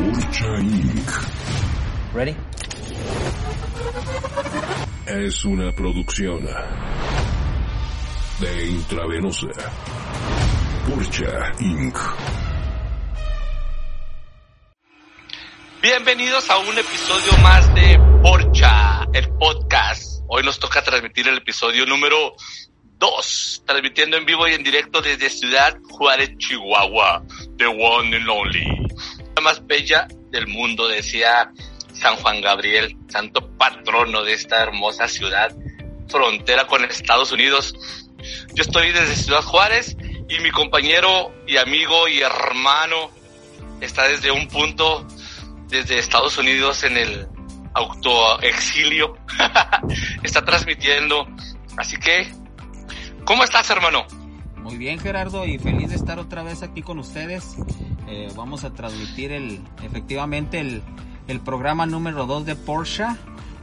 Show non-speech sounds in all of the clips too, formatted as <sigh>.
Purcha Inc. Ready? Es una producción de Intravenosa. Purcha Inc. Bienvenidos a un episodio más de Porcha, el podcast. Hoy nos toca transmitir el episodio número 2, transmitiendo en vivo y en directo desde Ciudad Juárez, Chihuahua, The One and Only. Más bella del mundo, decía San Juan Gabriel, santo patrono de esta hermosa ciudad, frontera con Estados Unidos. Yo estoy desde Ciudad Juárez y mi compañero y amigo y hermano está desde un punto desde Estados Unidos en el autoexilio. <laughs> Está transmitiendo. Así que, ¿cómo estás, hermano? Muy bien, Gerardo, y feliz de estar otra vez aquí con ustedes. Eh, vamos a transmitir el, efectivamente el, el programa número 2 de Porsche.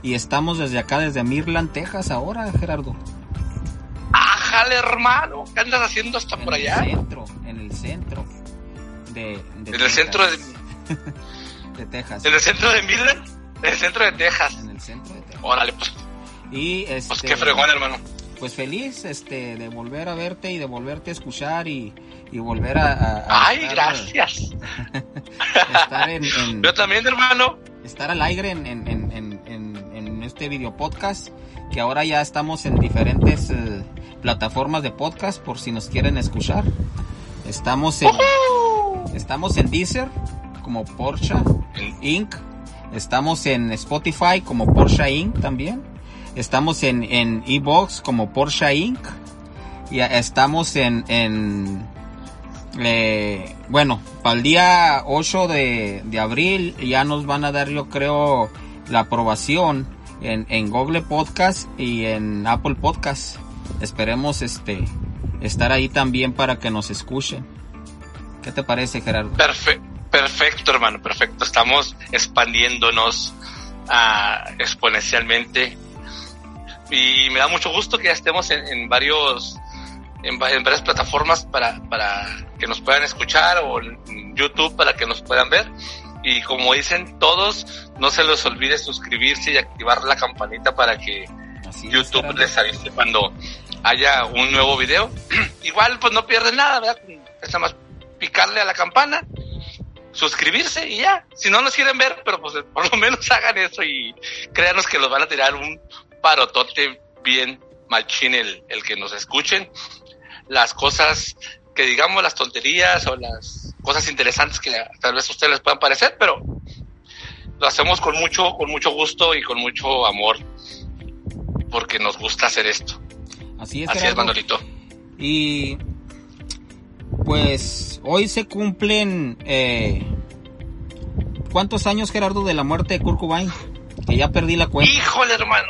Y estamos desde acá, desde Midland, Texas, ahora, Gerardo. ¡Ájale, hermano! ¿Qué andas haciendo hasta por allá? En el centro, en el centro. De, de en el centro de, <laughs> de Texas. ¿En el centro de Midland? En el centro de Texas. En el centro de Texas. Órale, pues. Y este, Pues qué fregón, hermano. Pues feliz este, de volver a verte y de volverte a escuchar y, y volver a, a- a Ay, estar- gracias. <laughs> estar en, en- Yo también, hermano. estar al aire en, en, en, en, en- en este video podcast que ahora ya estamos en diferentes eh, plataformas de podcast por si nos quieren escuchar. Estamos en estamos en Deezer como Porsche Inc. Estamos en Spotify como Porsche Inc. también estamos en en Ebox como Porsche Inc y estamos en en eh, bueno, para el día 8 de, de abril ya nos van a dar yo creo la aprobación en, en Google Podcast y en Apple Podcast. Esperemos este estar ahí también para que nos escuchen. ¿Qué te parece Gerardo? Perfe- perfecto, hermano, perfecto. Estamos expandiéndonos ah, exponencialmente. Y me da mucho gusto que ya estemos en, en varios en, va- en varias plataformas para, para que nos puedan escuchar o en YouTube para que nos puedan ver. Y como dicen todos, no se les olvide suscribirse y activar la campanita para que Así YouTube les avise cuando haya un nuevo video. <clears throat> Igual pues no pierden nada, ¿verdad? Es nada más picarle a la campana, suscribirse y ya. Si no nos quieren ver, pero pues por lo menos <laughs> hagan eso y créanos que los van a tirar un parotote bien machín el, el que nos escuchen. Las cosas que digamos, las tonterías o las cosas interesantes que tal vez a ustedes les puedan parecer, pero lo hacemos con mucho, con mucho gusto y con mucho amor porque nos gusta hacer esto. Así es, Así es. Manolito. Y pues hoy se cumplen eh, ¿cuántos años Gerardo de la muerte de Kurt Cobain? Que ya perdí la cuenta. Híjole, hermano.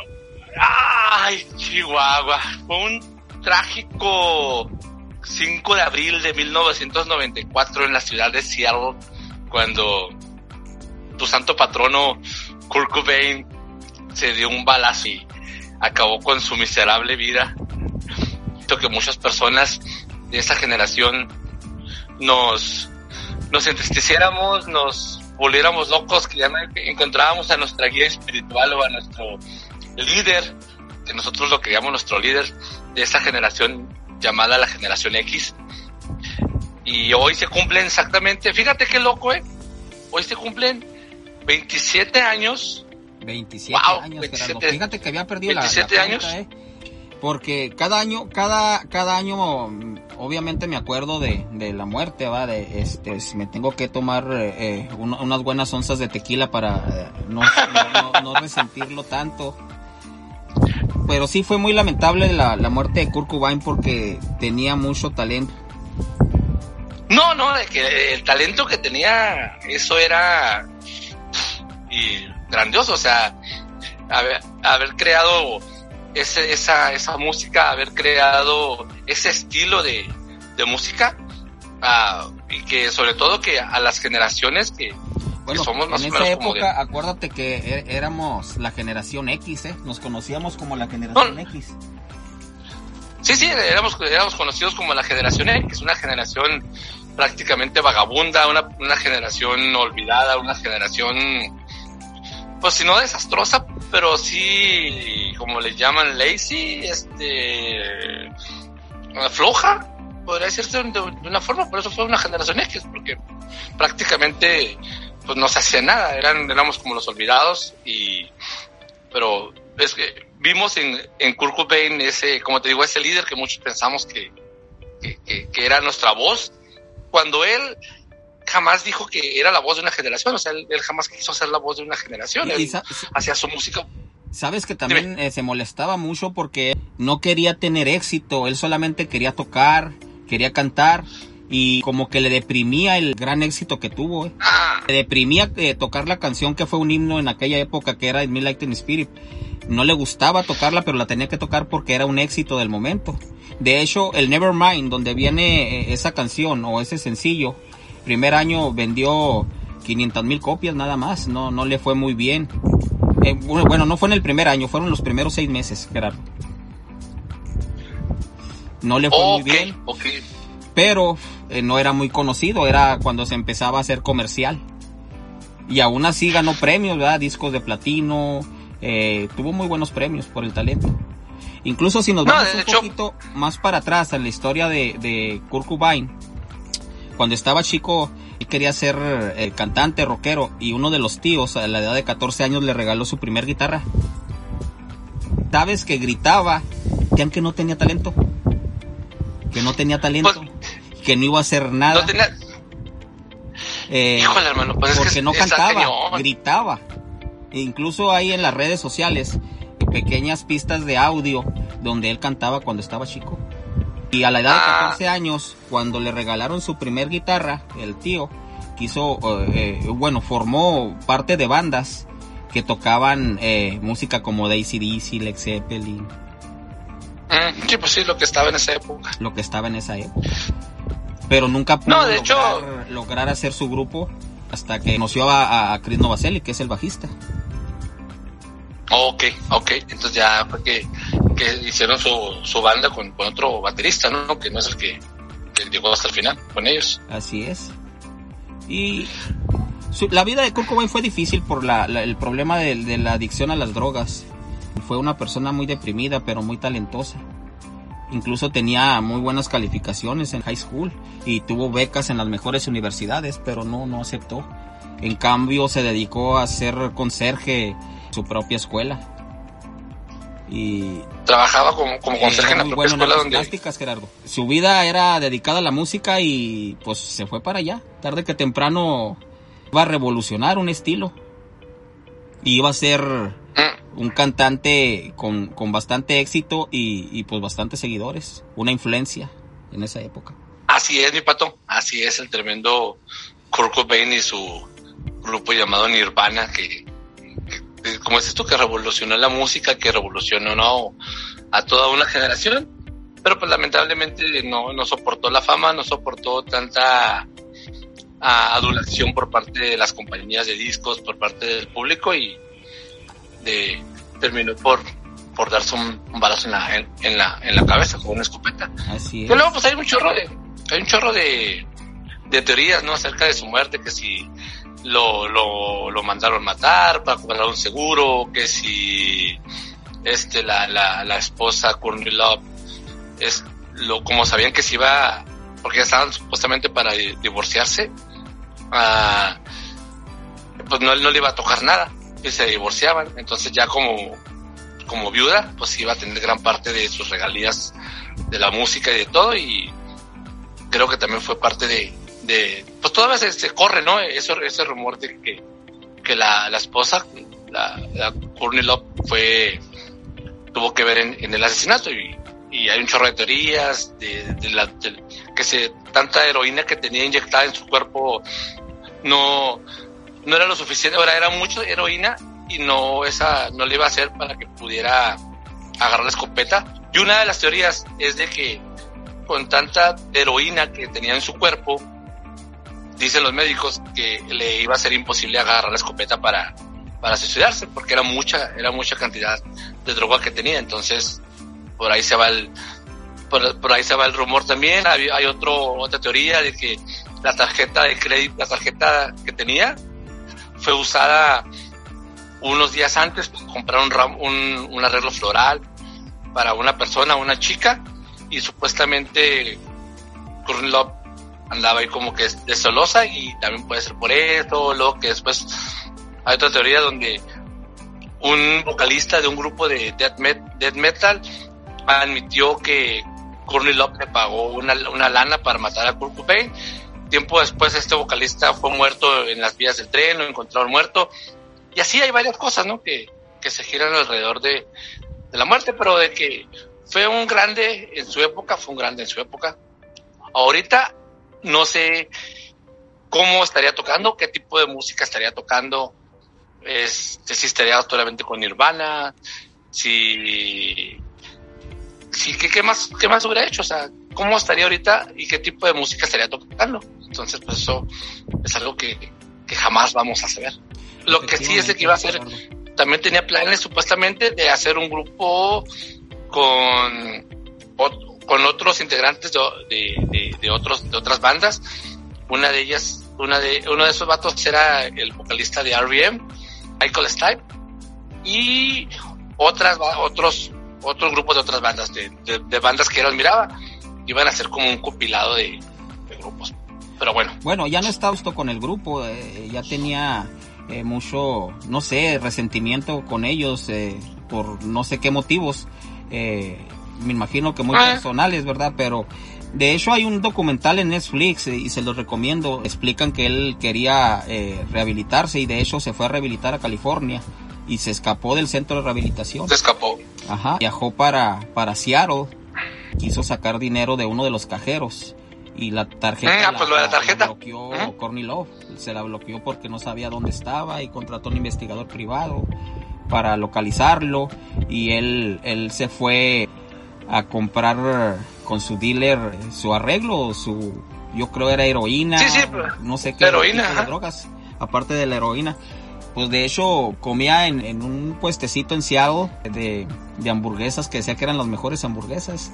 Ay, Chihuahua. Fue un trágico 5 de abril de 1994 en la ciudad de Seattle, cuando tu santo patrono Kurt Cobain se dio un balazo y acabó con su miserable vida. Siento que muchas personas de esa generación nos, nos entristeciéramos, nos volviéramos locos, que ya no encontrábamos a nuestra guía espiritual o a nuestro líder, que nosotros lo creíamos nuestro líder de esa generación llamada la generación X. Y hoy se cumplen exactamente, fíjate qué loco, eh. Hoy se cumplen 27 años 27 Wow, años, 27 Gerardo. Fíjate que había perdido la- la, 27 cuenta, años. ¿eh? Porque cada año, cada, cada año, obviamente me acuerdo de, de la muerte, va, de este, me tengo que tomar eh, eh, un- unas buenas onzas de tequila para eh, no, no, no- no resentirlo tanto. Pero sí fue muy lamentable la, la muerte de Kurt Cobain porque tenía mucho talento. No, no, de que el talento que tenía, eso era y grandioso, o sea, haber, haber creado ese, esa, esa música, haber creado ese estilo de, de música, ah, y que sobre todo que a las generaciones que, Bueno, somos más en esa de- época, acuérdate que é- éramos la generación X, ¿eh? Nos conocíamos como la generación No. X. Sí, sí, éramos, éramos conocidos como la generación X, una generación prácticamente vagabunda, una, una generación olvidada, una generación, pues si no desastrosa, pero sí, como le llaman, lazy, este, floja, podría decirse de, de una forma, por eso fue una generación X, porque prácticamente pues no se hacía nada, eran, éramos como los olvidados y, pero es que vimos en, en Kurt Cobain ese, como te digo, ese líder que muchos pensamos que, que, que, que era nuestra voz, cuando él jamás dijo que era la voz de una generación, o sea, él, él jamás quiso ser la voz de una generación, él hacía su música. Sabes que también eh, se molestaba mucho porque no quería tener éxito, él solamente quería tocar, quería cantar y como que le deprimía el gran éxito que tuvo. eh. Le deprimía eh, tocar la canción que fue un himno en aquella época que era Me Like Teen Spirit. No le gustaba tocarla, pero la tenía que tocar porque era un éxito del momento. De hecho, el Nevermind, donde viene eh, esa canción o ese sencillo, primer año vendió 500 mil copias nada más, no, no le fue muy bien. Eh, bueno, no fue en el primer año, fueron los primeros seis meses, Gerardo. No le fue muy bien, ok. Pero eh, no era muy conocido, era cuando se empezaba a hacer comercial. Y aún así ganó premios, ¿verdad? Discos de platino, eh, tuvo muy buenos premios por el talento. Incluso si nos No, vamos un hecho- poquito más para atrás en la historia de, de Kurt Cobain, cuando estaba chico, él quería ser eh, cantante, rockero, y uno de los tíos a la edad de 14 años le regaló su primer guitarra. ¿Sabes que gritaba que aunque no tenía talento? Que no tenía talento, Pues- que no iba a hacer nada. No tenía, eh, híjole hermano, pues es porque que no cantaba, cañón. gritaba. E incluso hay en las redes sociales pequeñas pistas de audio donde él cantaba cuando estaba chico. Y a la edad de Ah. 14 años, cuando le regalaron su primer guitarra, el tío quiso, eh, eh, bueno, formó parte de bandas que tocaban eh, música como Daisy Dizzy, Led Zeppelin, Mm, sí, pues sí, lo que estaba en esa época. lo que estaba en esa época. Pero nunca pudo No, de hecho- lograr, lograr hacer su grupo hasta que conoció a, a Chris Novoselic, que es el bajista. Ok, ok, entonces ya fue que, que hicieron su, su banda con, con otro baterista, ¿no? Que no es el que, que llegó hasta el final con ellos. Así es. Y su- la vida de Kurt Cobain fue difícil por la, la- el problema de, de la adicción a las drogas. Fue una persona muy deprimida, pero muy talentosa. Incluso tenía muy buenas calificaciones en high school y tuvo becas en las mejores universidades, pero no, no aceptó. En cambio, se dedicó a ser conserje en su propia escuela. Y Trabajaba como, como conserje en la propia bueno escuela donde... plásticas, Gerardo. Su vida era dedicada a la música y pues se fue para allá. Tarde que temprano iba a revolucionar un estilo. Y iba a ser un cantante con, con bastante éxito y, y, pues bastantes seguidores. Una influencia en esa época. Así es, mi pato. Así es el tremendo Kurt Cobain y su grupo llamado Nirvana, que, como dices tú, que revolucionó la música, que revolucionó ¿no? a toda una generación. Pero pues lamentablemente no, no soportó la fama, no soportó tanta ah, adulación por parte de las compañías de discos, por parte del público y de, terminó por, por darse un, un balazo en la, en, en la, en la cabeza con una escopeta. Así Y es. luego pues hay un chorro de, hay un chorro de, de teorías, ¿no? Acerca de su muerte, que si lo, lo, lo mandaron matar para cobrar un seguro, que si este la, la, la esposa Courtney Love es lo como sabían que se iba porque ya estaban supuestamente para di- divorciarse ah, pues no, no le iba a tocar nada y se divorciaban entonces ya como como viuda pues iba a tener gran parte de sus regalías de la música y de todo y creo que también fue parte de, de pues todavía se, se corre no eso ese rumor de que que la, la esposa la, la Courtney Love fue tuvo que ver en, el asesinato y, hay un chorro de teorías de, de la de- que se tanta heroína que tenía inyectada en su cuerpo no no era lo suficiente ahora era mucho heroína y no esa no le iba a hacer para que pudiera agarrar la escopeta. Y una de las teorías es de que con tanta heroína que tenía en su cuerpo dicen los médicos que le iba a ser imposible agarrar la escopeta para para suicidarse porque era mucha era mucha cantidad de droga que tenía. Entonces por ahí se va el por, por ahí se va el rumor también. Hay, otra teoría de que la tarjeta de crédito, la tarjeta que tenía, fue usada unos días antes para comprar un, ram- un, un arreglo floral para una persona, una chica, y supuestamente Love andaba ahí como que de celosa y también puede ser por eso, luego que después hay otra teoría donde un vocalista de un grupo de death, met- metal admitió que Courtney Love le pagó una, una lana para matar a Kurt Cobain. Tiempo después este vocalista fue muerto en las vías del tren, lo encontraron muerto. Y así hay varias cosas, ¿no? Que, que se giran alrededor de, la muerte, pero de que fue un grande en su época, fue un grande en su época. Ahorita no sé cómo estaría tocando, qué tipo de música estaría tocando, este, si estaría solamente con Nirvana, si, si ¿qué, qué más, qué más hubiera hecho, o sea, cómo estaría ahorita y qué tipo de música estaría tocando. Entonces, pues eso es algo que, que jamás vamos a saber. Lo que sí es de que iba a hacer, también tenía planes supuestamente de hacer un grupo con, con otros integrantes de, de, de- de otros, de otras bandas. Una de ellas, una de, uno de esos vatos era el vocalista de R.E.M., Michael Stipe, y otras, otros, otros grupos de otras bandas, de, de- de bandas que él admiraba, iban a hacer como un compilado de grupos. Pero bueno, Bueno, ya no está justo con el grupo, eh, ya tenía eh, mucho, no sé, resentimiento con ellos eh, por no sé qué motivos. Me imagino que muy Ah. personales, ¿verdad? Pero de hecho hay un documental en Netflix y se los recomiendo. Explican que él quería eh, rehabilitarse y de hecho se fue a rehabilitar a California y se escapó del centro de rehabilitación. se escapó. Ajá. Viajó para, para Seattle. Quiso sacar dinero de uno de los cajeros. Y la tarjeta. Ah, pues lo de la tarjeta. bloqueó Ujú. Courtney Love. Se la bloqueó porque no sabía dónde estaba y contrató un investigador privado para localizarlo. Y él, él se fue a comprar con su dealer eh, su arreglo, su. Yo creo era heroína. Sí, sí, pues, no sé qué. heroína, tipo de ajá. drogas. Aparte de la heroína. Pues de hecho comía en, en un puestecito en Seattle de, de hamburguesas que decía que eran las mejores hamburguesas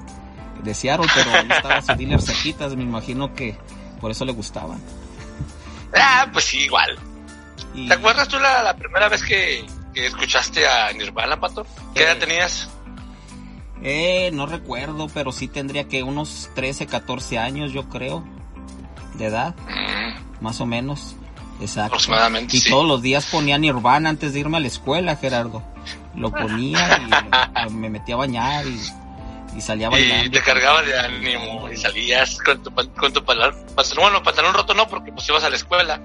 de Seattle, pero ahí estaba su dealer cerquitas, me imagino que por eso le gustaban. Ah, pues sí, igual. Y, ¿Te acuerdas tú la, la primera vez que, que escuchaste a Nirvana, Pato? ¿Qué edad Eh. tenías? Eh, no recuerdo, pero sí tendría que unos 13, 14 años, yo creo, de edad, Mm, más o menos. Exacto. aproximadamente, Y sí. todos los días ponía Nirvana antes de irme a la escuela, Gerardo. Lo ponía y <laughs> me metía a bañar y, y salía bailando. Y te cargabas de ánimo y salías con tu, con tu pantalón, bueno, pantalón roto no, porque pues ibas a la escuela.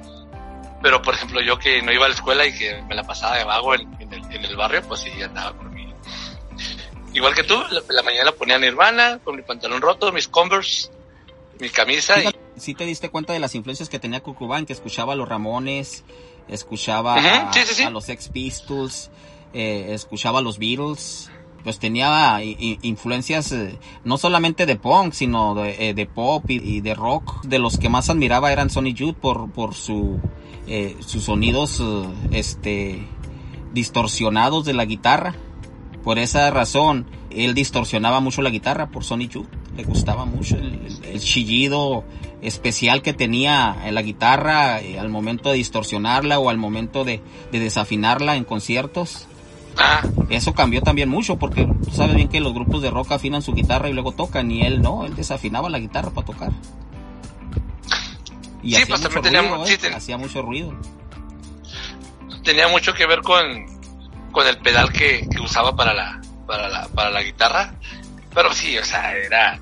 Pero, por ejemplo, yo que no iba a la escuela y que me la pasaba de vago en, en el, en el barrio, pues sí, andaba con mi... Igual que tú, la, la mañana ponía Nirvana, con mi pantalón roto, mis Converse, mi camisa y... Fíjate, sí te diste cuenta de las influencias que tenía Cobain, que escuchaba a los Ramones, escuchaba a, sí, sí, sí. a los Sex Pistols, eh, escuchaba a los Beatles, pues tenía i- influencias eh, no solamente de punk, sino de, eh, pop y, de rock. De los que más admiraba eran Sonny Youth por, por su, eh, sus sonidos eh, este, distorsionados de la guitarra. Por esa razón, él distorsionaba mucho la guitarra por Sonny Youth. Le gustaba mucho el, chillido especial que tenía en la guitarra eh, al momento de distorsionarla o al momento de desafinarla en conciertos. Ah, Eso cambió también mucho porque tú sabes bien que los grupos de rock afinan su guitarra y luego tocan y él no, él desafinaba la guitarra para tocar. Y Sí, hacía pues mucho también tenía ruido, mu- ¿eh? sí, ten- hacía mucho ruido. tenía mucho que ver con, con el pedal que, que usaba para la, para la, para la guitarra. Pero sí, o sea, era,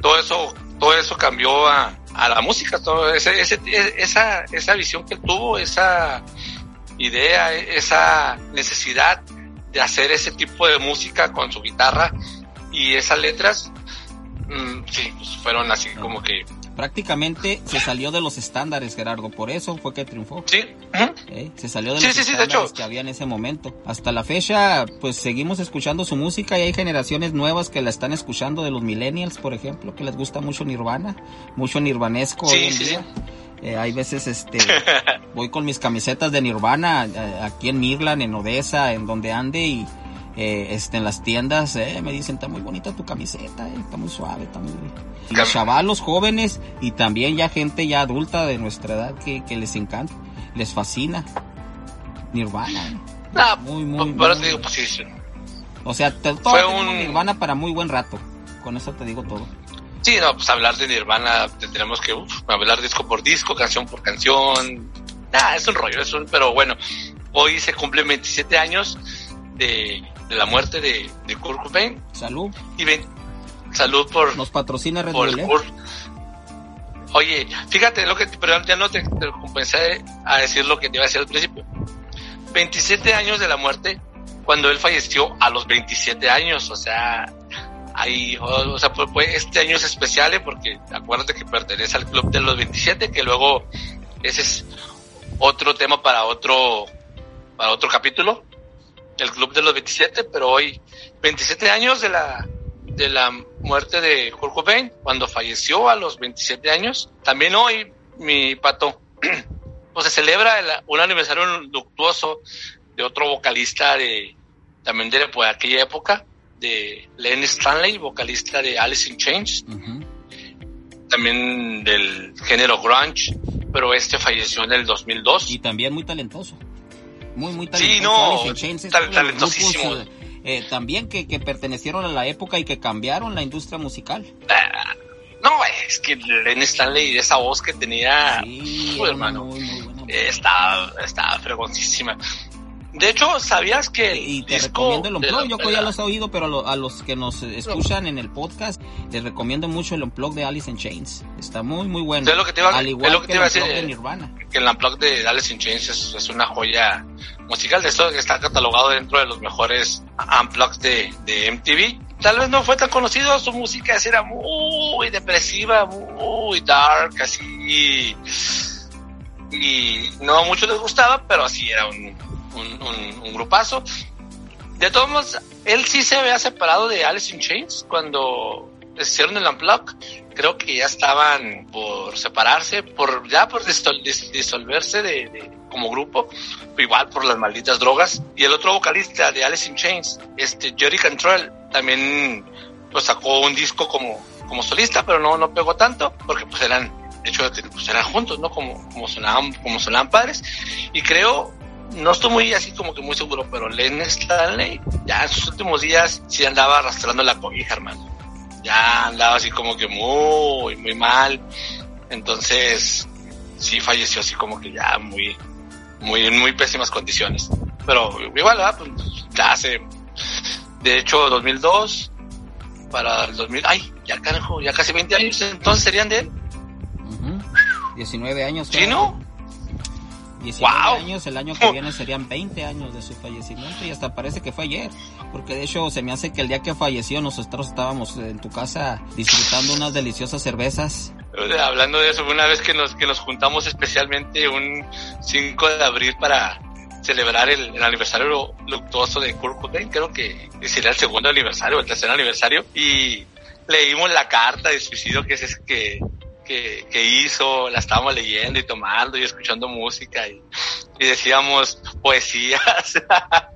todo eso, todo eso cambió a, a la música, todo ese, ese, esa, esa visión que tuvo, esa idea, esa necesidad de hacer ese tipo de música con su guitarra y esas letras, mm, sí, pues fueron así como que, Prácticamente se salió de los estándares, Gerardo, por eso fue que triunfó. sí. ¿eh? Se salió de Sí, los sí, sí, de estándares hecho. que había en ese momento. Hasta la fecha, pues seguimos escuchando su música y hay generaciones nuevas que la están escuchando de los millennials, por ejemplo, que les gusta mucho Nirvana, mucho nirvanesco Sí, hoy en sí, día. Eh, hay veces, este, <laughs> voy con mis camisetas de Nirvana eh, aquí en Mirland, en Odessa, en donde ande y, eh, este, en las tiendas, eh, me dicen, está muy bonita tu camiseta, eh, está muy suave, está muy... Los chavalos jóvenes y también ya gente ya adulta de nuestra edad que, que les encanta, les fascina. Nirvana. eh. Ah, Muy, muy, muy- te digo, pues sí, sí. O sea, te, Fue un- Nirvana para muy buen rato. Con eso te digo todo. Sí, no, pues hablar de Nirvana tendremos que uf, hablar disco por disco, canción por canción. Ah, es un rollo, es un, pero bueno, hoy se cumplen 27 años de, de la muerte de, de Kurt Cobain Salud. y ven, salud por, Nos patrocina Red por Bull, ¿eh? Kurt. Oye, fíjate lo que, pero ya no te, te compensé a decir lo que te iba a decir al principio. 27 años de la muerte cuando él falleció a los 27 años, o sea, ahí, o, sea, pues, pues, este año es especial ¿eh? porque acuérdate que pertenece al club de los 27, que luego ese es otro tema para otro, para otro capítulo, el club de los 27, pero hoy 27 años de la, de la muerte de Kurt Cobain, cuando falleció a los 27 años. También hoy, mi pato, <clears throat> pues se celebra el- un aniversario luctuoso de otro vocalista de también de pues, aquella época, de Lenny Stanley, vocalista de Alice in Chains, también del género grunge, pero este falleció en el 2002. Y también muy talentoso. Muy, muy Sí, talentoso. no, Alice in Chains tal- talentosísimo. grupos, eh, eh, también que, que pertenecieron a la época y que cambiaron la industria musical. Ah, no, es que Lenny Stanley, esa voz que tenía, Sí, hermano. muy, muy voz. estaba, estaba fregoncísima. De hecho, ¿sabías que el Y te disco recomiendo el Unplug, yo que ya los he oído, pero a, lo- a los que nos escuchan en el podcast, les recomiendo mucho el Unplug de Alice in Chains. Está muy, muy bueno. Es lo que te iba- Al igual lo que que, te el iba a Unplug decir, de. Nirvana. que el Unplugged de Alice in Chains es, es una joya musical. De esto está catalogado dentro de los mejores Unplugged de, de MTV. Tal vez no fue tan conocido, su música era muy depresiva, muy dark, así. Y no a muchos les gustaba, pero así era un, un, un- un grupazo. De todos modos, él sí se había separado de Alice in Chains cuando hicieron el Unplugged. Creo que ya estaban por separarse, por ya por distol- dis- disolverse de, de- como grupo, igual por las malditas drogas. Y el otro vocalista de Alice in Chains, este Jerry Cantrell, también pues sacó un disco como, como solista, pero no, no pegó tanto, porque pues eran, de hecho, pues eran juntos, ¿no? Como, como sonaban, como sonaban padres. Y creo, no estoy muy así como que muy seguro, pero Len Stanley ya en sus últimos días sí andaba arrastrando la cobija, hermano. Ya andaba así como que muy, muy mal. Entonces, sí falleció así como que ya muy, muy, en muy pésimas condiciones. Pero igual, ¿verdad? Pues, ya hace, de hecho, 2002 para el 2000, ay, ya carajo, ya casi 20 años, entonces serían de él. Ujú. 19 años. ¿Sí, no? 19 Wow. años, el año que viene serían 20 años de su fallecimiento y hasta parece que fue ayer, porque de hecho se me hace que el día que falleció nosotros estábamos en tu casa disfrutando unas deliciosas cervezas. Hablando de eso, una vez que nos, que nos juntamos especialmente un 5 de abril para celebrar el, el aniversario luctuoso de Kurt Cobain, creo que sería el segundo aniversario, el tercer aniversario, y leímos la carta de suicidio que es que, que, que hizo, la estábamos leyendo y tomando y escuchando música y, y decíamos poesías.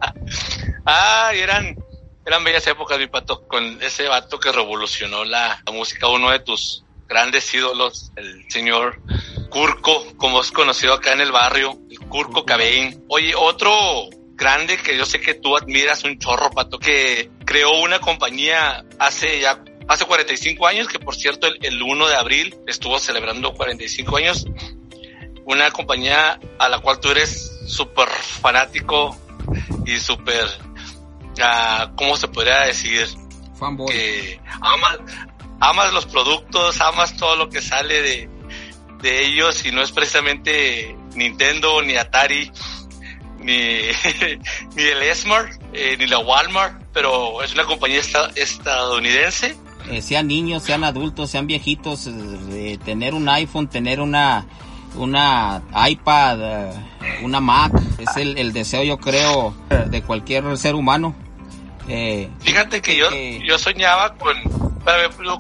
<laughs> Ay, eran, eran bellas épocas, mi pato, con ese vato que revolucionó la, música, uno de tus grandes ídolos, el señor Curco, como es conocido acá en el barrio, el Curco Cabein. Oye, otro grande que yo sé que tú admiras un chorro, Pato, que creó una compañía hace ya, hace 45 años, que por cierto el, el 1 de abril estuvo celebrando 45 años, una compañía a la cual tú eres súper fanático y súper, ah, ¿cómo se podría decir? Fanboy. que amas, amas los productos, amas todo lo que sale de, de ellos y no es precisamente Nintendo ni Atari ni, <laughs> ni el Smart eh, ni la Walmart, pero es una compañía esta- estadounidense. Eh, sean niños, sean adultos, sean viejitos, eh, tener un iPhone, tener una una iPad, eh, una Mac, es el, el deseo yo creo de cualquier ser humano. Eh, Fíjate que yo, que- yo soñaba con,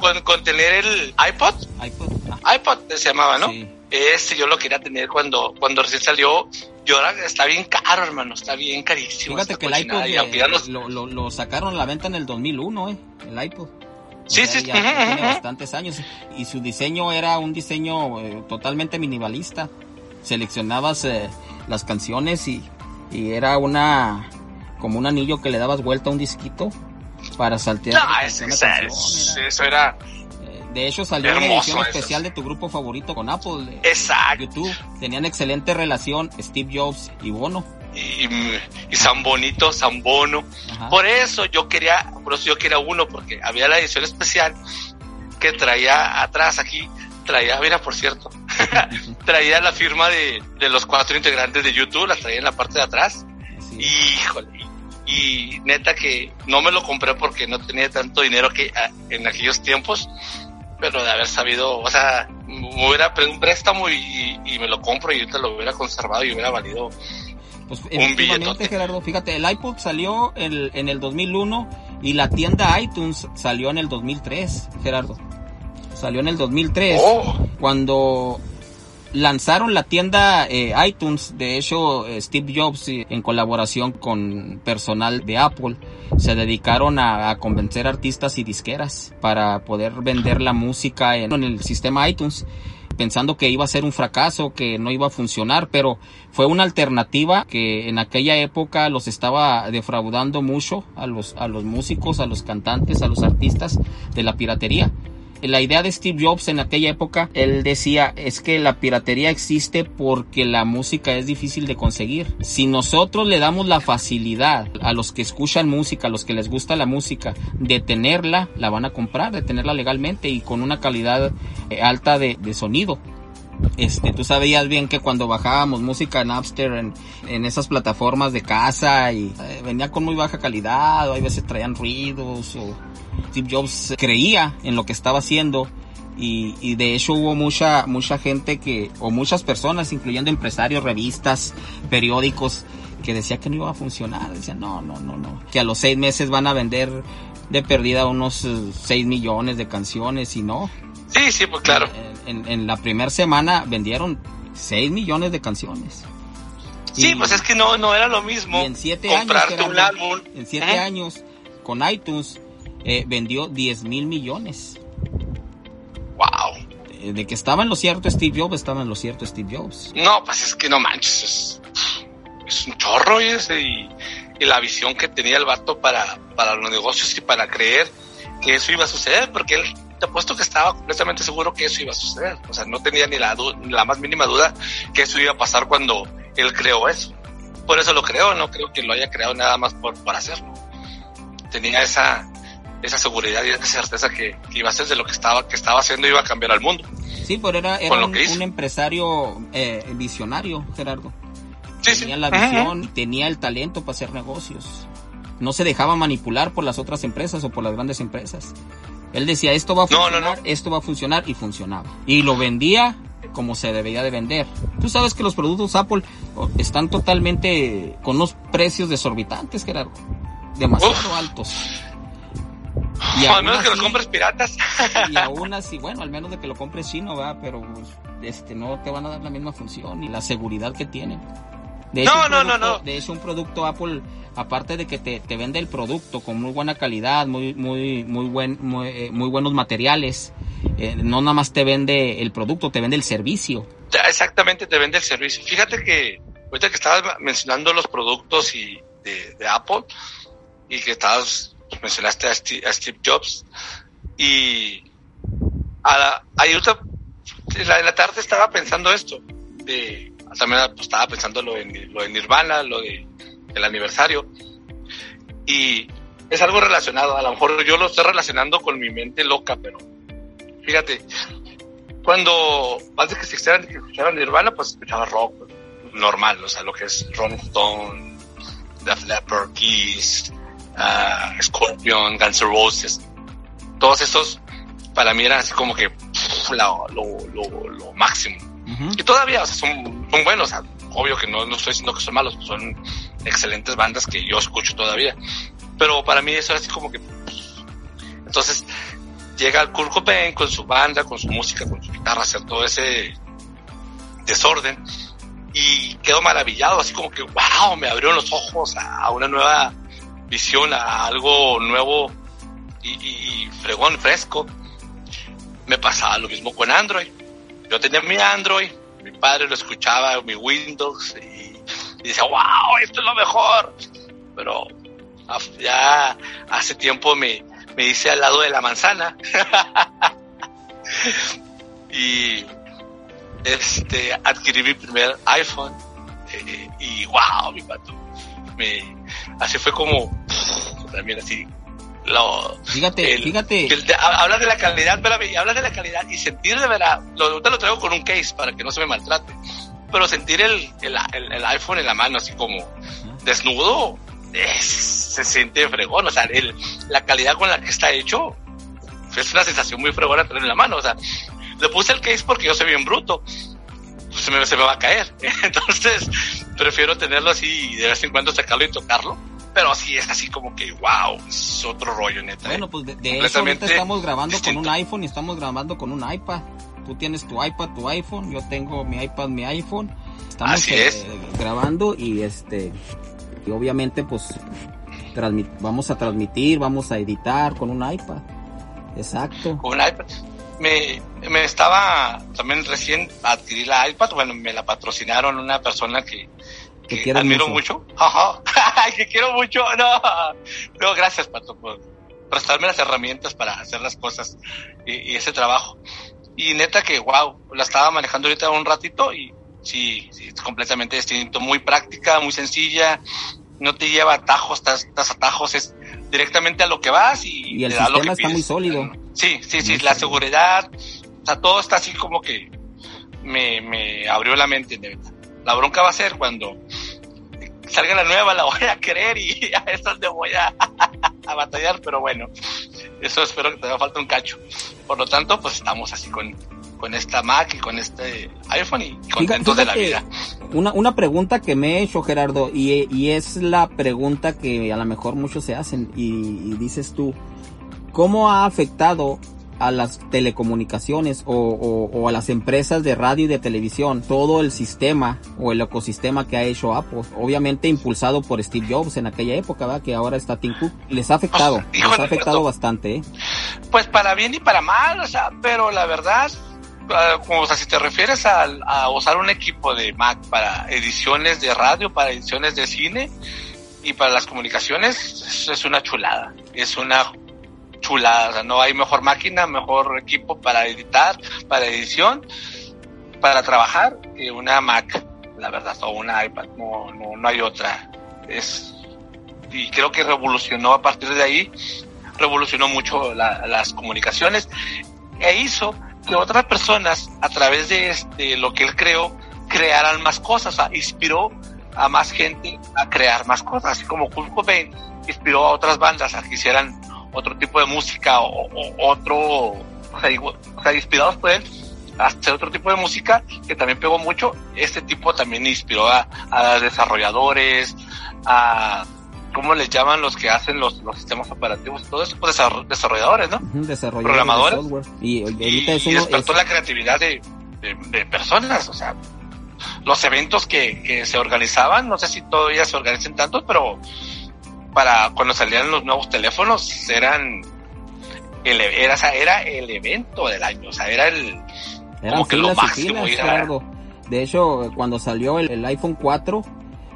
con, con tener el iPod, iPod, ah, iPod se llamaba, ¿no? sí. Ese yo lo quería tener cuando, cuando recién salió. Y ahora está bien caro, hermano. Está bien carísimo. Fíjate que el iPod eh, los- lo- lo sacaron a la venta en el 2001, ¿eh? El iPod. Sí, sí, ya tiene bastantes años. Y su diseño era un diseño eh, totalmente minimalista. Seleccionabas eh, las canciones y, y era una como un anillo que le dabas vuelta a un disquito para saltear. No, de es- canción a es- canción, era- eso era eh, De hecho salió una edición eso. especial de tu grupo favorito con Apple. exacto. YouTube. Tenían excelente relación Steve Jobs y Bono. Y, y San Bonito, San Bono. Ajá. Por eso yo quería, por eso yo quería uno, porque había la edición especial que traía atrás aquí, traía, mira, por cierto, <laughs> traía la firma de, de los cuatro integrantes de YouTube, la traía en la parte de atrás. Sí. Híjole. Y neta que no me lo compré porque no tenía tanto dinero que ah, en aquellos tiempos, pero de haber sabido, o sea, me hubiera pedido un préstamo y, y me lo compro y ahorita lo hubiera conservado y hubiera valido. Pues efectivamente. Gerardo, fíjate, el iPod salió en, en el 2001 y la tienda iTunes salió en el 2003, Gerardo. Salió en el 2003 Oh, cuando lanzaron la tienda eh, iTunes. De hecho, eh, Steve Jobs, eh, en colaboración con personal de Apple, se dedicaron a, a convencer artistas y disqueras para poder vender la música en, en el sistema iTunes pensando que iba a ser un fracaso, que no iba a funcionar, pero fue una alternativa que en aquella época los estaba defraudando mucho a los, a los músicos, a los cantantes, a los artistas de la piratería. La idea de Steve Jobs en aquella época, él decía, es que la piratería existe porque la música es difícil de conseguir. Si nosotros le damos la facilidad a los que escuchan música, a los que les gusta la música, de tenerla, la van a comprar, de tenerla legalmente y con una calidad eh, alta de, sonido. Este, tú sabías bien que cuando bajábamos música en Napster, en, en esas plataformas de casa y eh, venía con muy baja calidad, o hay veces traían ruidos, o Steve Jobs creía en lo que estaba haciendo y, y de hecho hubo mucha, mucha gente que, o muchas personas, incluyendo empresarios, revistas, periódicos, que decía que no iba a funcionar, decían no, no, no, no, que a los seis meses van a vender de perdida unos 6 millones de canciones y no, sí, sí, pues claro. en, en- en la primera semana vendieron 6 millones de canciones. Sí, Y- pues es que no, no era lo mismo y en siete años, un álbum. en siete ¿eh? años, con iTunes, eh, vendió 10 mil millones. Wow. Eh, De que estaba en lo cierto Steve Jobs, estaba en lo cierto Steve Jobs. No, pues es que no manches. Es, es un chorro y, ese, y, y la visión que tenía el vato para, para los negocios y para creer que eso iba a suceder, porque él te apuesto que estaba completamente seguro que eso iba a suceder. O sea, no tenía ni la, du- ni la más mínima duda que eso iba a pasar cuando él creó eso. Por eso lo creó, no creo que lo haya creado nada más por, por hacerlo. Tenía esa, esa seguridad y esa certeza que, que iba a ser de lo que estaba, que estaba haciendo iba a cambiar al mundo. Sí, pero era, era lo un, empresario eh, visionario, Gerardo. Sí, sí. tenía la visión, tenía el talento para hacer negocios. No se dejaba manipular por las otras empresas o por las grandes empresas. Él decía, esto va a No, no, funcionar, no. esto va a funcionar y funcionaba. Y lo vendía como se debería de vender. Tú sabes que los productos Apple oh, están totalmente con unos precios desorbitantes, Gerardo. Demasiado Uf. altos. Y aún al menos que los así- compres piratas. y aún así, bueno, al menos de que lo compres chino, va, pero pues, este no te van a dar la misma función y la seguridad que tienen. De No, un no, no, producto- no. De hecho, un producto Apple, aparte de que te, te vende el producto con muy buena calidad, muy, muy, muy buen, muy, eh, muy buenos materiales, eh, no nada más te vende el producto, te vende el servicio. Ya, exactamente te vende el servicio. Fíjate que ahorita que estabas mencionando los productos y de, de Apple y que estabas mencionaste a Steve, a Steve Jobs y a la, ahorita, en la, en la tarde estaba pensando esto de también estaba pensando lo de, lo de Nirvana lo de el aniversario y es algo relacionado a lo mejor yo lo estoy relacionando con mi mente loca pero fíjate cuando antes que se escucharan Nirvana, pues escuchaba rock normal, o sea, lo que es Rolling Stone, Def Leppard, Kiss, ah, Scorpion, Guns N' Roses, todos estos para mí eran así como que pff, la- lo, lo, lo máximo. Ujú. Y todavía, o sea, son, son buenos, o sea, obvio que no, no estoy diciendo que son malos, son excelentes bandas que yo escucho todavía. Pero para mí eso es así como que... pff. Entonces, llega Kurt Cobain con su banda, con su música, con su guitarra, hacer todo ese desorden y quedo maravillado, así como que, wow, me abrieron los ojos a, una nueva visión, a algo nuevo y, fregón, fresco. Me pasaba lo mismo con Android. Yo tenía mi Android, mi padre lo escuchaba, mi Windows, y, y decía, wow, esto es lo mejor. Pero ya hace tiempo me, me hice al lado de la manzana. <laughs> y este, adquirí mi primer iPhone eh, y wow, mi pato. Me, así fue como también así. Lo, fíjate, fíjate. hablas de la calidad, hablas de la calidad y sentir de verdad, lo, te lo traigo con un case para que no se me maltrate, pero sentir el, el, el, iPhone en la mano así como desnudo, se siente fregón, o sea, el, la calidad con la que está hecho es una sensación muy fregona tener en la mano, o sea, le puse el case porque yo soy bien bruto. Pues se me, se me va a caer. <laughs> Entonces, prefiero tenerlo así y de vez en cuando sacarlo y tocarlo. Pero sí es así como que, wow, es otro rollo, neta. ¿eh? Bueno, pues de, de eso ahorita estamos grabando con un iPhone y estamos grabando con un iPad. Tú tienes tu iPad, tu iPhone, yo tengo mi iPad, mi iPhone. Estamos eh, grabando y este, y obviamente pues vamos a transmitir, vamos a editar con un iPad. Exacto. Con un iPad me, me estaba también recién adquirí la iPad, bueno, me la patrocinaron una persona que, que admiro mucho. Ajá. <laughs> que quiero mucho. No, no gracias, Pato, por prestarme las herramientas para hacer las cosas y, ese trabajo. Y neta que, wow, la estaba manejando ahorita un ratito y sí, sí, es completamente distinto. Muy práctica, muy sencilla, no te lleva atajos, estás atajos, es directamente a lo que vas y, y el sistema está muy sólido. Sí, sí, sí, la seguridad, o sea, todo está así como que me, me abrió la mente, de verdad. La bronca va a ser cuando salga la nueva, la voy a querer y <laughs> a eso le voy a, a batallar, pero bueno, eso espero que todavía falta un cacho. Por lo tanto, pues estamos así con, con esta Mac y con este iPhone y contentos de la vida. Una, una pregunta que me he hecho, Gerardo, y, y, es la pregunta que a lo mejor muchos se hacen, y, y dices tú, ¿Cómo ha afectado a las telecomunicaciones o, a las empresas de radio y de televisión todo el sistema o el ecosistema que ha hecho Apple, obviamente impulsado por Steve Jobs en aquella época, ¿verdad? que ahora está Tim Cook, les ha afectado, les ha afectado bastante. ¿eh? Pues para bien y para mal, o sea, pero la verdad, o sea, si te refieres a, a usar un equipo de Mac para ediciones de radio, para ediciones de cine y para las comunicaciones, es una chulada, es una chulada. O sea, no hay mejor máquina, mejor equipo para editar, para edición, para trabajar que una Mac, la verdad, o una iPad. No, no, no hay otra. Es, y creo que revolucionó a partir de ahí, revolucionó mucho las comunicaciones e hizo que otras personas, a través de, este, lo que él creó, crearan más cosas, o sea, inspiró a más gente a crear más cosas, así como Kurt Cobain inspiró a otras bandas a que hicieran otro tipo de música o, otro, o sea, o sea, inspirados por él hacer otro tipo de música que también pegó mucho. Este tipo también inspiró a, a desarrolladores, a ¿cómo les llaman los que hacen los, los sistemas operativos? Todo eso, pues desarrolladores, ¿no? Programadores. Y, y, despertó la creatividad de, de, personas, o sea, los eventos que, que se organizaban, no sé si todavía se organizan tantos, pero para cuando salían los nuevos teléfonos eran el, era, era el evento del año, o sea, era el como que lo máximo. De hecho, cuando salió el, iPhone 4,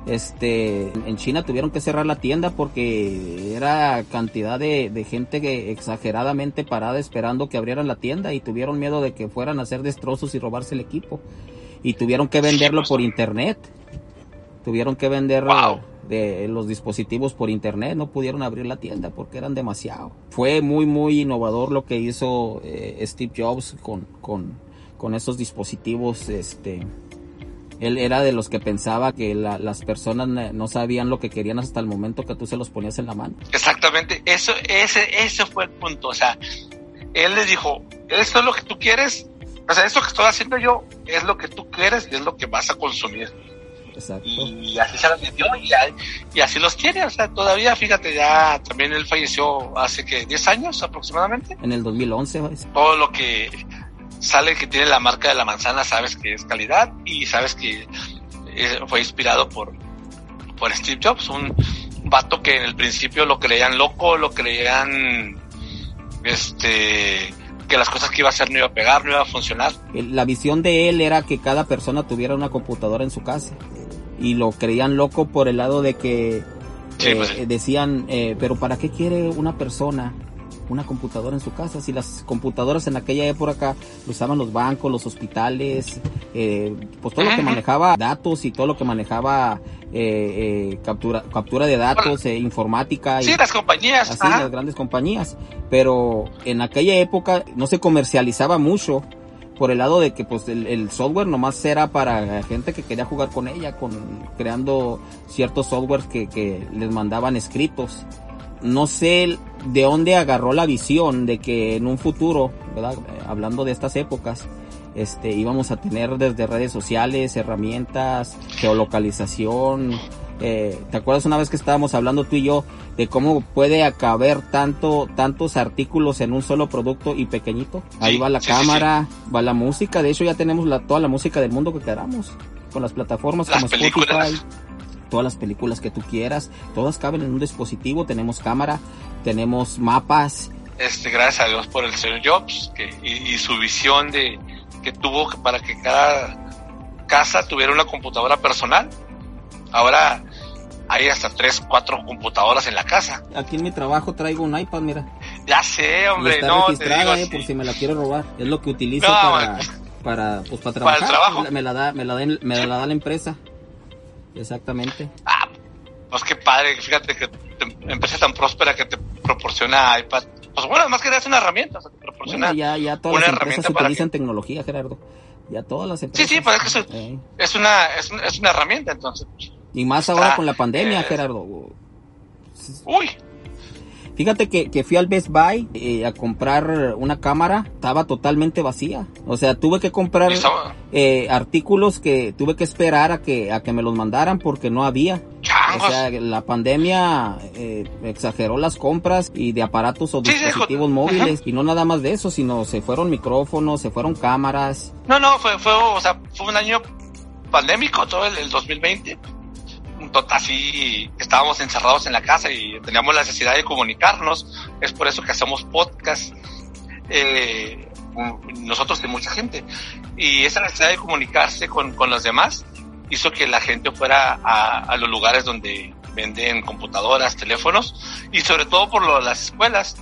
este, en China tuvieron que cerrar la tienda porque era cantidad de, de gente que exageradamente parada esperando que abrieran la tienda y tuvieron miedo de que fueran a hacer destrozos y robarse el equipo. Y tuvieron que venderlo pues, por internet. Tuvieron que venderlo de los dispositivos por internet, no pudieron abrir la tienda porque eran demasiado. Fue muy, muy innovador lo que hizo eh, Steve Jobs con, con, con esos dispositivos. Este, él era de los que pensaba que las personas no sabían lo que querían hasta el momento que tú se los ponías en la mano. Exactamente, eso, ese, ese fue el punto. O sea, él les dijo, esto es lo que tú quieres, o sea, esto que estoy haciendo yo es lo que tú quieres y es lo que vas a consumir. Y así se los vendió y, así los tiene. O sea, todavía, fíjate, ya también él falleció hace que 10 años aproximadamente. En el 2011. Todo lo que sale que tiene la marca de la manzana, sabes que es calidad y sabes que eh, fue inspirado por, por Steve Jobs, un vato que en el principio lo creían loco, lo creían este que las cosas que iba a hacer no iba a pegar, no iba a funcionar. La visión de él era que cada persona tuviera una computadora en su casa y lo creían loco por el lado de que Sí, eh, pues. decían, eh, pero ¿para qué quiere una persona una computadora en su casa? Si las computadoras en aquella época lo usaban los bancos, los hospitales, eh, pues todo lo que manejaba datos y todo lo que manejaba eh, eh, captura, captura de datos, eh, informática. y- Sí, las compañías, así ajá. las grandes compañías. Pero en aquella época no se comercializaba mucho por el lado de que pues el, el software nomás era para gente que quería jugar con ella, con creando ciertos softwares que, que les mandaban escritos. No sé de dónde agarró la visión de que en un futuro, ¿verdad? Eh, hablando de estas épocas, este, íbamos a tener desde redes sociales, herramientas, geolocalización. Eh, ¿Te acuerdas una vez que estábamos hablando tú y yo de cómo puede caber tanto, tantos artículos en un solo producto y pequeñito? Ahí Sí, va la sí, sí, cámara, va la música. De hecho, ya tenemos la, toda la música del mundo que queramos con las plataformas Las como películas. Spotify todas las películas que tú quieras, todas caben en un dispositivo, tenemos cámara, tenemos mapas, este, gracias a Dios por el señor Jobs que, y, y su visión de que tuvo para que cada casa tuviera una computadora personal. Ahora hay hasta tres, cuatro computadoras en la casa. aquí en mi trabajo traigo un iPad, mira, Ya sé, hombre, está no, te registrada, digo eh, por si me la quiero robar, es lo que utilizo No, para, para, pues para Para el trabajar, trabajo. me la da, me la da, me Sí. la da la empresa, exactamente. Ah, pues qué padre, fíjate que te- empresa tan próspera que te proporciona iPad. Pues bueno, más que nada es una herramienta, o sea, te proporciona. Bueno, ya, ya todas una las herramienta para utilizan tecnología, Gerardo, ya todas las empresas. sí, pues es que Eh, Es una, es, una- es una herramienta, entonces. Y más ahora con la pandemia, eh, Gerardo. Uy, Fíjate que, que fui al Best Buy eh, a comprar una cámara, estaba totalmente vacía. O sea, tuve que comprar eh, artículos que tuve que esperar a que, a que me los mandaran porque no había. O sea, la pandemia eh, exageró las compras y de aparatos o Sí, dispositivos móviles. Y no nada más de eso, sino se fueron micrófonos, se fueron cámaras. No, no, fue, fue, o sea, fue un año pandémico, todo el, el 2020. Un tot- Así estábamos encerrados en la casa y teníamos la necesidad de comunicarnos. Es por eso que hacemos podcast. eh, nosotros de mucha gente. Y esa necesidad de comunicarse con, con los demás hizo que la gente fuera a, a los lugares donde venden computadoras, teléfonos y sobre todo por lo, las escuelas.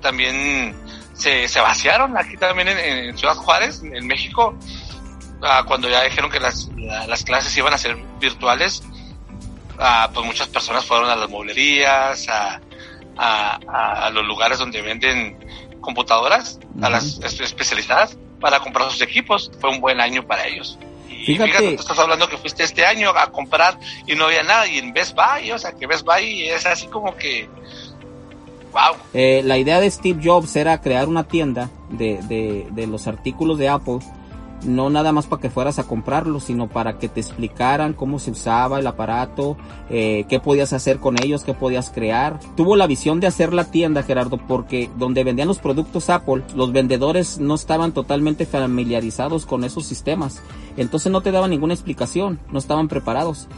También se, se vaciaron aquí también en, en Ciudad Juárez, en México, ah, cuando ya dijeron que las, la- las clases iban a ser virtuales, ah, pues muchas personas fueron a las mueblerías, a, a, los lugares donde venden computadoras, a las espe- especializadas, para comprar sus equipos. Fue un buen año para ellos. Y Fíjate- fíjate, tú estás hablando que fuiste este año a comprar y no había nada, y en Best Buy, o sea, que Best Buy es así como que, wow, Eh, la idea de Steve Jobs era crear una tienda de, de, de los artículos de Apple, no nada más para que fueras a comprarlos, sino para que te explicaran cómo se usaba el aparato, eh, qué podías hacer con ellos, qué podías crear. Tuvo la visión de hacer la tienda, Gerardo, porque donde vendían los productos Apple, los vendedores no estaban totalmente familiarizados con esos sistemas. Entonces no te daban ninguna explicación, no estaban preparados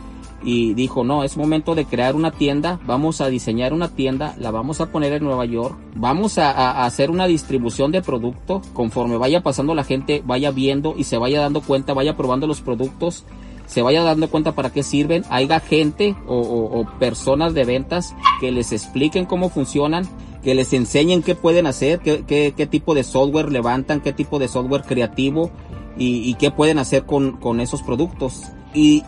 y dijo, no, es momento de crear una tienda, vamos a diseñar una tienda, la vamos a poner en Nueva York, vamos a, hacer una distribución de producto, conforme vaya pasando la gente, vaya viendo y se vaya dando cuenta, vaya probando los productos, se vaya dando cuenta para qué sirven, haya gente o, personas de ventas que les expliquen cómo funcionan, que les enseñen qué pueden hacer, qué, qué- qué tipo de software levantan, qué tipo de software creativo y, y qué pueden hacer con, con esos productos. Y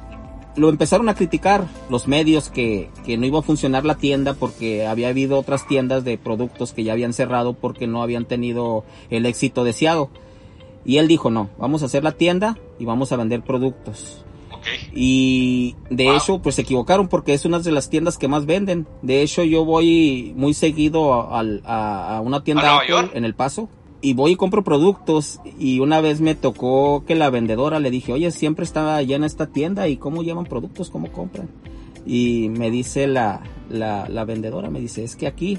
lo empezaron a criticar los medios que, que no iba a funcionar la tienda porque había habido otras tiendas de productos que ya habían cerrado porque no habían tenido el éxito deseado. Y él dijo, no, vamos a hacer la tienda y vamos a vender productos. Y de Wow. hecho, pues se equivocaron porque es una de las tiendas que más venden. De hecho, yo voy muy seguido a, a- a una tienda ¿A Nueva Apple en El Paso. Y voy y compro productos. Y una vez me tocó que la vendedora le dije, oye, siempre estaba allá en esta tienda. ¿Y cómo llevan productos? ¿Cómo compran? Y me dice la, la, la vendedora, me dice, es que aquí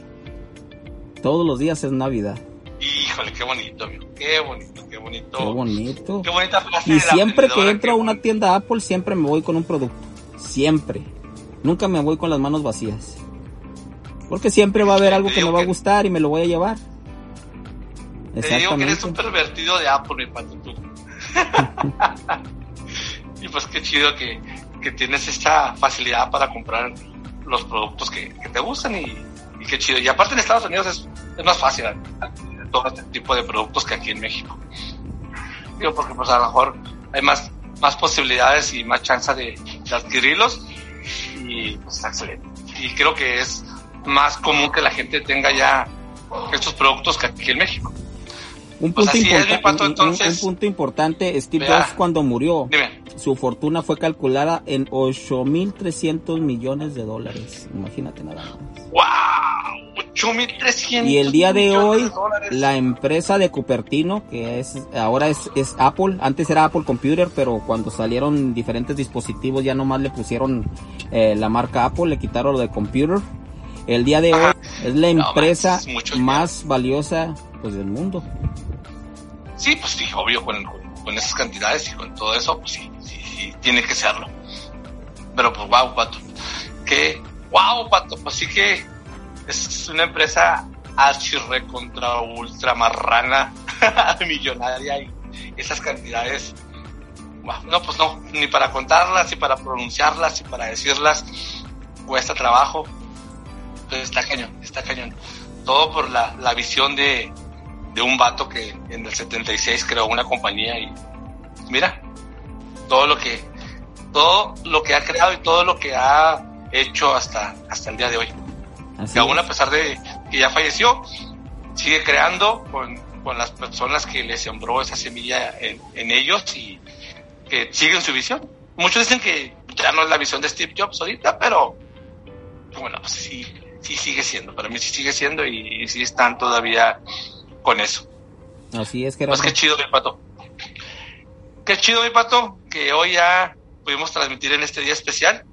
todos los días es Navidad. Híjole, qué bonito, amigo. Qué bonito, qué bonito. Qué bonito. Qué bonita frase Y de la siempre que entro a una bonito. tienda Apple, siempre me voy con un producto. Siempre. Nunca me voy con las manos vacías. Porque siempre va a haber algo que me va a gustar y me lo voy a llevar. Te digo que eres un pervertido de Apple, mi pato, tú. <laughs> y pues qué chido que, que tienes esta facilidad para comprar los productos que, que te gustan y, y qué chido. Y aparte en Estados Unidos es, es más fácil todo este tipo de productos que aquí en México. Digo, porque pues a lo mejor hay más, más posibilidades y más chance de, de adquirirlos y pues está excelente. Y creo que es más común que la gente tenga ya estos productos que aquí en México. Un punto, pato, un- un- entonces- un punto importante, Steve. Jobs cuando murió, Dime. su fortuna fue calculada en 8.300 millones de dólares. Imagínate nada más. ¡Wow! 8.300 Y el día de hoy, la empresa de Cupertino, que es ahora es, es Apple, antes era Apple Computer, pero cuando salieron diferentes dispositivos ya nomás le pusieron eh, la marca Apple, le quitaron lo de Computer. El día de hoy Ajá. es la No, empresa es más valiosa pues del mundo. Sí, pues sí, obvio, con, con, esas cantidades y con todo eso, pues sí, sí, sí, tiene que serlo. Pero pues wow, pato. Que, wow, pato, pues sí que es una empresa archirre contra ultra marrana, <laughs> millonaria y esas cantidades. no, pues no, ni para contarlas, ni para pronunciarlas, ni para decirlas, cuesta trabajo. Pues está cañón, está cañón. Todo por la, la visión de, de un vato que en el 76 creó una compañía y mira todo lo que todo lo que ha creado y todo lo que ha hecho hasta hasta el día de hoy. Así que aún a pesar de que ya falleció sigue creando con, con las personas que le sembró esa semilla en, en ellos y que siguen su visión. Muchos dicen que ya no es la visión de Steve Jobs ahorita pero bueno pues sí sí sigue siendo. Para mí sí sigue siendo y, y sí están todavía con eso Así es, pues Gerardo. qué chido, mi pato. Qué chido, mi pato, que hoy ya pudimos transmitir en este día especial. Para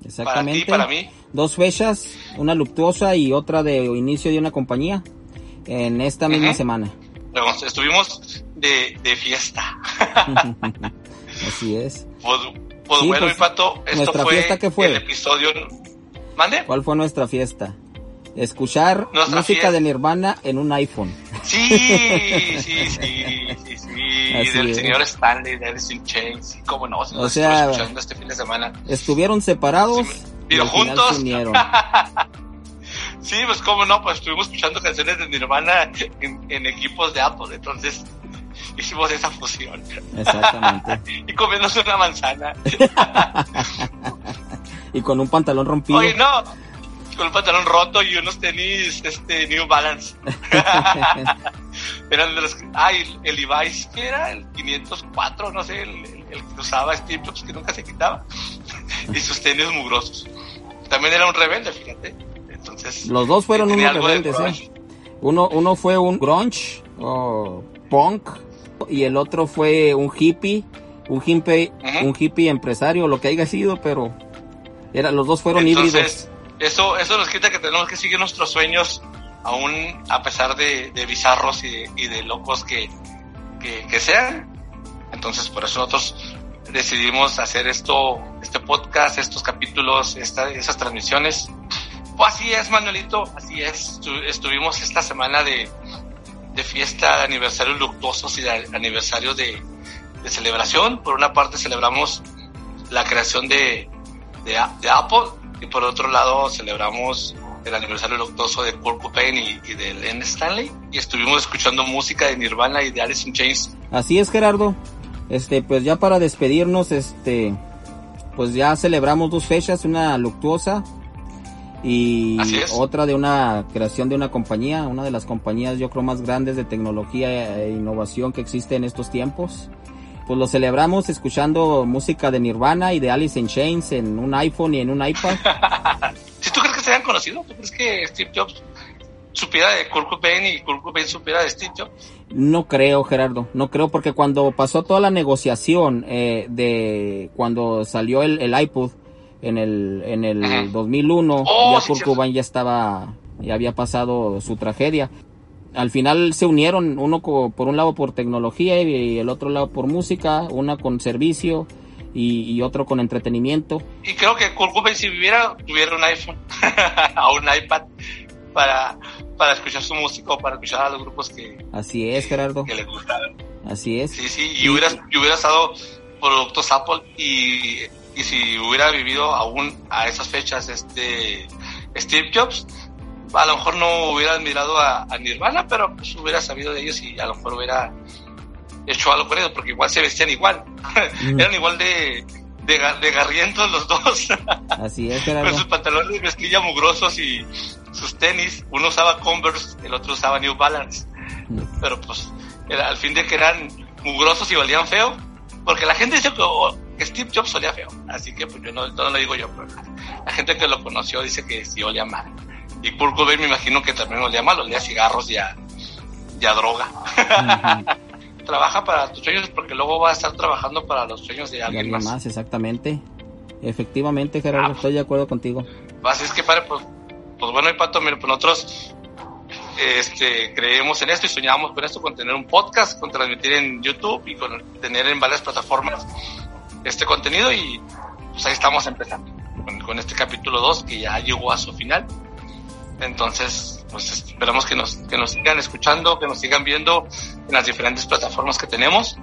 ti Exactamente. para mí. Dos fechas, una luctuosa y otra de inicio de una compañía en esta misma semana. Luego, estuvimos de, de fiesta. <laughs> Así es. Pues, pues Sí, bueno, pues, mi pato, esto ¿nuestra fue, fiesta qué fue? el episodio. ¿Mande? ¿Cuál fue nuestra fiesta? Escuchar Nuestra música fiesta. de Nirvana en un iPhone. Sí, sí, sí, sí, sí. Así del es. señor Stanley, de Alice in Chains, sí, cómo no, si O sea, escuchando este fin de semana. Estuvieron separados Sí, y pero final juntos. se unieron. <laughs> Sí, pues cómo no, pues estuvimos escuchando canciones de Nirvana en, en equipos de Apple, entonces <laughs> hicimos esa fusión. Exactamente. <laughs> y comiéndose una manzana. Y con un pantalón rompido. Oye, no, con un pantalón roto y unos tenis este New Balance. <laughs> Eran de los que, ay, el Levi's, que era? El 504, no sé, el, el- el que usaba Steve Jobs, que nunca se quitaba. <laughs> y sus tenis mugrosos. También era un rebelde, fíjate. Entonces, Los dos fueron unos rebeldes. ¿eh? Uno, uno fue un grunge o punk y el otro fue un hippie, un hippie, un hippie empresario, lo que haya sido, pero era, los dos fueron híbridos. Eso, eso nos quita que tenemos que seguir nuestros sueños, aún a pesar de, de bizarros y de, locos que, que, que sean. Entonces, por eso nosotros decidimos hacer esto, este podcast, estos capítulos, esta, esas transmisiones. Pues así es, Manuelito, así es. Estu- Estuvimos esta semana de, de fiesta, de aniversario luctuosos y de aniversario de, de celebración. Por una parte celebramos la creación de, de, de Apple y por otro lado celebramos el aniversario luctuoso de Kurt Cobain y, y de Len Stanley y estuvimos escuchando música de Nirvana y de Alice in Chains. Así es, Gerardo. Este, pues ya para despedirnos, este, pues ya celebramos dos fechas, una luctuosa y otra de una creación de una compañía, una de las compañías yo creo más grandes de tecnología e innovación que existe en estos tiempos. Pues lo celebramos escuchando música de Nirvana y de Alice in Chains en un iPhone y en un iPad. <laughs> Si tú crees que se hayan conocido, ¿tú crees que Steve Jobs supiera de Kurt Cobain y Kurt Cobain supiera de Steve Jobs? No creo, Gerardo, no creo porque cuando pasó toda la negociación eh, de cuando salió el, el iPod en el en el Ajá. 2001, Oh, ya sí, Kurt cierto. Cobain ya estaba ya había pasado su tragedia. Al final se unieron, uno por un lado por tecnología y el otro lado por música, una con servicio y, y otro con entretenimiento. Y creo que Kurt si viviera, tuviera un iPhone <laughs> o un iPad para, para escuchar su música o para escuchar a los grupos que, Así es, Gerardo, que le gustaban. así es. Sí, sí, y hubiera, y hubiera estado productos Apple y, y si hubiera vivido aún a esas fechas este Steve Jobs, a lo mejor no hubiera admirado a, a Nirvana, pero pues hubiera sabido de ellos y a lo mejor hubiera hecho algo con ellos, porque igual se vestían igual, <laughs> Mm, eran igual de, de, de garrientos los dos, <laughs> Así es, con sus pantalones de mezclilla mugrosos y sus tenis, uno usaba Converse, el otro usaba New Balance. Mm, pero pues era, al fin de que eran mugrosos y valían feo, porque la gente dice que, oh, que Steve Jobs olía feo, así que pues yo no, no lo digo yo, pero la gente que lo conoció dice que sí olía mal. Y Kurt Cobain me imagino que también olía mal, olía a cigarros y a, y a droga. <laughs> Trabaja para tus sueños porque luego va a estar trabajando para los sueños de alguien más. más, exactamente. Efectivamente, Gerardo, Ah. estoy de acuerdo contigo. Así es que, padre, pues, pues bueno, y Pato, mire, pues nosotros este, creemos en esto y soñamos con esto, con tener un podcast, con transmitir en YouTube y con tener en varias plataformas este contenido y pues ahí estamos empezando con, con este capítulo 2 que ya llegó a su final. Entonces, pues esperamos que nos, que nos sigan escuchando, que nos sigan viendo en las diferentes plataformas que tenemos,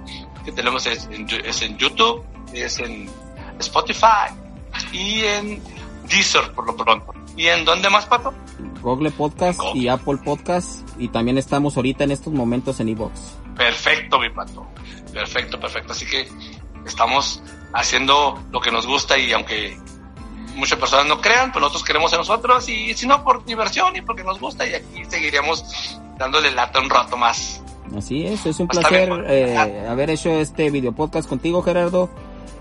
que tenemos es en, es en YouTube, es en Spotify y en Deezer por lo pronto. ¿Y en dónde más, Pato? Google Podcast Google. y Apple Podcast y también estamos ahorita en estos momentos en iVoox. Perfecto, mi Pato. Perfecto, perfecto. Así que estamos haciendo lo que nos gusta y aunque muchas personas no crean, pues nosotros queremos en nosotros y si no por diversión y porque nos gusta y aquí seguiríamos dándole lata un rato más. Así es, es un Está placer bien, eh, haber hecho este video podcast contigo, Gerardo.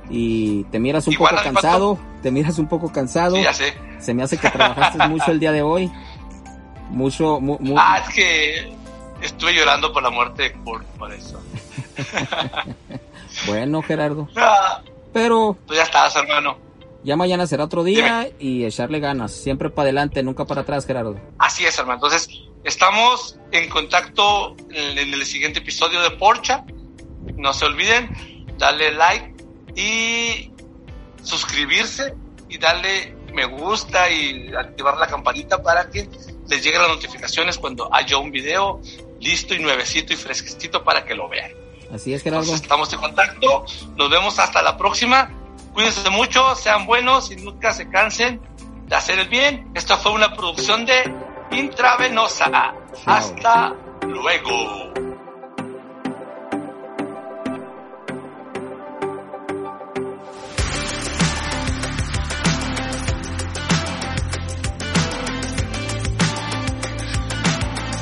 Y te miras un Igual, poco cansado, te miras un poco cansado. Sí, ya sé. Se me hace que trabajaste <laughs> mucho el día de hoy. Mucho, mu- mu- Ah, es que estuve llorando por la muerte de Kurt, por eso. <laughs> bueno, Gerardo. <laughs> Ah, Pero pues ya estás, hermano. Ya mañana será otro día y echarle ganas. Siempre para adelante, nunca para atrás, Gerardo. Así es, hermano. Entonces, estamos en contacto en, en el siguiente episodio de Porcha. No se olviden, darle like y suscribirse y darle me gusta y activar la campanita para que les lleguen las notificaciones cuando haya un video listo y nuevecito y fresquecito para que lo vean. Así es, Gerardo. Entonces, estamos en contacto. Nos vemos hasta la próxima. Cuídense mucho, sean buenos y nunca se cansen de hacer el bien. Esto fue una producción de Intravenosa. Hasta luego.